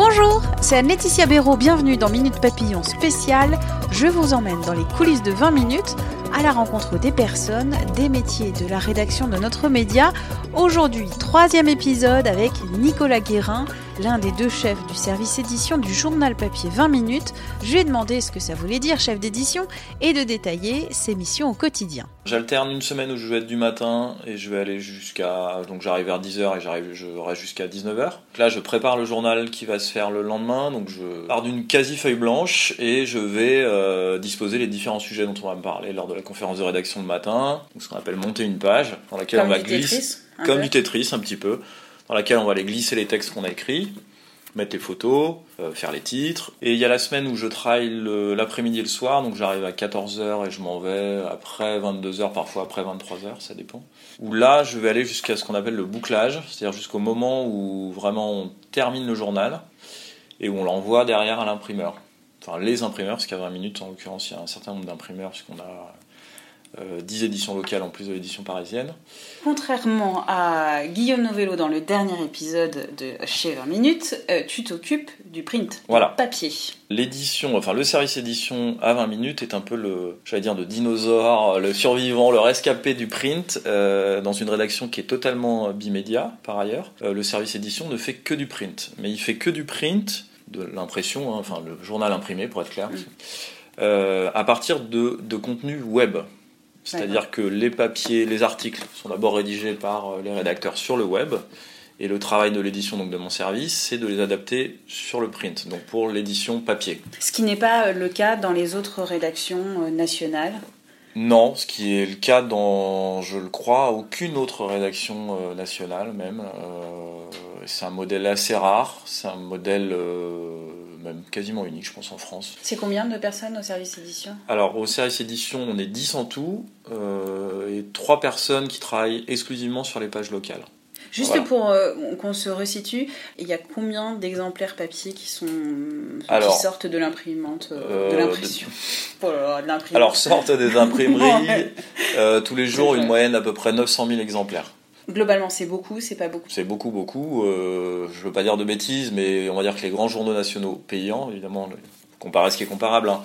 Bonjour, c'est Anne-Laetitia Béraud, bienvenue dans Minute Papillon spéciale. Je vous emmène dans les coulisses de 20 minutes à la rencontre des personnes, des métiers, de la rédaction de notre média. Aujourd'hui, troisième épisode avec Nicolas Guérin, l'un des deux chefs du service édition du journal papier 20 minutes. Je lui ai demandé ce que ça voulait dire chef d'édition et de détailler ses missions au quotidien. J'alterne une semaine où je vais être du matin et je vais aller jusqu'à. Donc j'arrive vers 10h et j'arrive, je reste jusqu'à 19h. Là, je prépare le journal qui va se faire le lendemain. Donc je pars d'une quasi-feuille blanche et je vais euh, disposer les différents sujets dont on va me parler lors de la conférence de rédaction le matin. Donc ce qu'on appelle monter une page dans laquelle Comme on va du glisser. Comme peu. du Tetris, un petit peu. Dans laquelle on va aller glisser les textes qu'on a écrits mettre les photos, euh, faire les titres. Et il y a la semaine où je travaille le- l'après-midi et le soir, donc j'arrive à 14h et je m'en vais après 22h, parfois après 23h, ça dépend. Où là, je vais aller jusqu'à ce qu'on appelle le bouclage, c'est-à-dire jusqu'au moment où vraiment on termine le journal et où on l'envoie derrière à l'imprimeur. Enfin, les imprimeurs, parce qu'à 20 minutes, en l'occurrence, il y a un certain nombre d'imprimeurs, puisqu'on a euh, 10 éditions locales en plus de l'édition parisienne. Contrairement à Guillaume Novello dans le dernier épisode de Chez 20 minutes, euh, tu t'occupes du print, Voilà. du papier. L'édition, enfin le service édition à 20 minutes est un peu le, j'allais dire, de dinosaure, le survivant, le rescapé du print, euh, dans une rédaction qui est totalement bimédia par ailleurs. Euh, le service édition ne fait que du print, mais il fait que du print, de l'impression, hein, enfin le journal imprimé pour être clair, euh, à partir de, de contenu web. C'est-à-dire que les papiers, les articles sont d'abord rédigés par euh, les rédacteurs sur le web, et le travail de l'édition donc de mon service, c'est de les adapter sur le print, donc pour l'édition papier. Ce qui n'est pas euh, le cas dans les autres rédactions euh, nationales. Non, ce qui est le cas dans, je le crois, aucune autre rédaction euh, nationale même. Euh, c'est un modèle assez rare, c'est un modèle euh, même quasiment unique, je pense, en France. C'est combien de personnes au service édition? Alors, au service édition, on est 10 en tout, euh, et 3 personnes qui travaillent exclusivement sur les pages locales. Juste Voilà. pour euh, qu'on se resitue, il y a combien d'exemplaires papier qui sont Alors, qui sortent de l'imprimante, euh, euh, de l'impression Oh là là, de l'imprimante. Alors, sortent des imprimeries euh, tous les jours, une moyenne d'à peu près 900 000 exemplaires. Globalement, c'est beaucoup, c'est pas beaucoup? C'est beaucoup, beaucoup. Euh, je veux pas dire de bêtises, mais on va dire que les grands journaux nationaux payants, évidemment, comparé à ce qui est comparable, hein,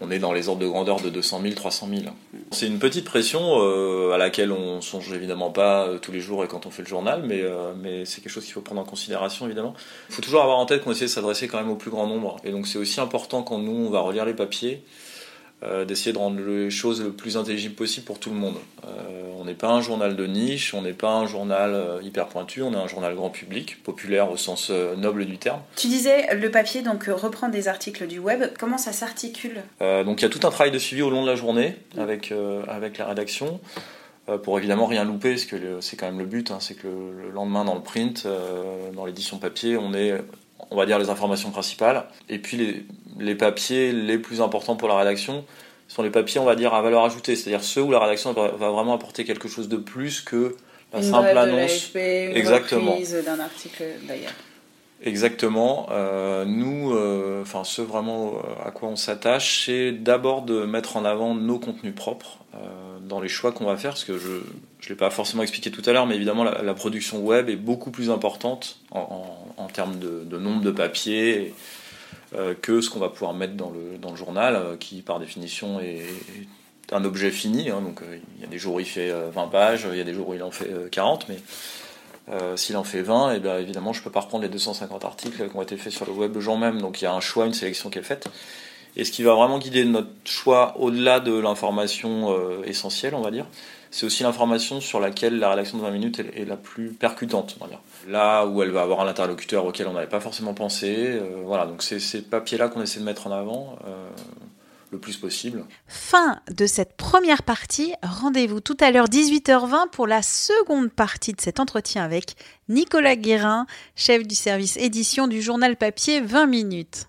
on est dans les ordres de grandeur de 200 000, 300 000. C'est une petite pression euh, à laquelle on songe évidemment pas euh, tous les jours et quand on fait le journal, mais, euh, c'est quelque chose qu'il faut prendre en considération évidemment. Il faut toujours avoir en tête qu'on essaie de s'adresser quand même au plus grand nombre. Et donc c'est aussi important quand nous on va relire les papiers, d'essayer de rendre les choses le plus intelligibles possible pour tout le monde. On n'est pas un journal de niche, on n'est pas un journal euh, hyper pointu, on est un journal grand public, populaire au sens euh, noble du terme. Tu disais le papier donc euh, reprend des articles du web. Comment ça s'articule? Euh, donc il y a tout un travail de suivi au long de la journée avec, euh, avec la rédaction. euh, pour évidemment rien louper, parce que c'est quand même le but, hein, c'est que le, le lendemain dans le print, dans l'édition papier, on est, on va dire, les informations principales. Et puis les, les papiers les plus importants pour la rédaction sont les papiers, on va dire, à valeur ajoutée, c'est-à-dire ceux où la rédaction va, va vraiment apporter quelque chose de plus que la Une simple de annonce. l'AFP, une Exactement. d'un article d'ailleurs. Exactement. Euh, nous, euh, enfin, ce vraiment euh, à quoi on s'attache, c'est d'abord de mettre en avant nos contenus propres euh, dans les choix qu'on va faire, parce que je je l'ai pas forcément expliqué tout à l'heure, mais évidemment la, la production web est beaucoup plus importante en, en- en termes de, de nombre de papiers que ce qu'on va pouvoir mettre dans le journal, euh, qui par définition est, un objet fini. hein. donc euh, il y a des jours où il fait euh, 20 pages, il y a des jours où il en fait euh, 40, mais euh, S'il en fait 20, et bien évidemment, je peux pas reprendre les 250 articles qui ont été faits sur le web le jour même. Donc il y a un choix, une sélection qui est faite. Et ce qui va vraiment guider notre choix au-delà de l'information euh, essentielle, on va dire, c'est aussi l'information sur laquelle la rédaction de 20 minutes est, la plus percutante. Là où elle va avoir un interlocuteur auquel on n'avait pas forcément pensé. euh, voilà, donc c'est ces papiers-là qu'on essaie de mettre en avant. euh, le plus possible. Fin de cette première partie. Rendez-vous tout à l'heure 18h20 pour la seconde partie de cet entretien avec Nicolas Guérin, chef du service édition du journal papier 20 minutes.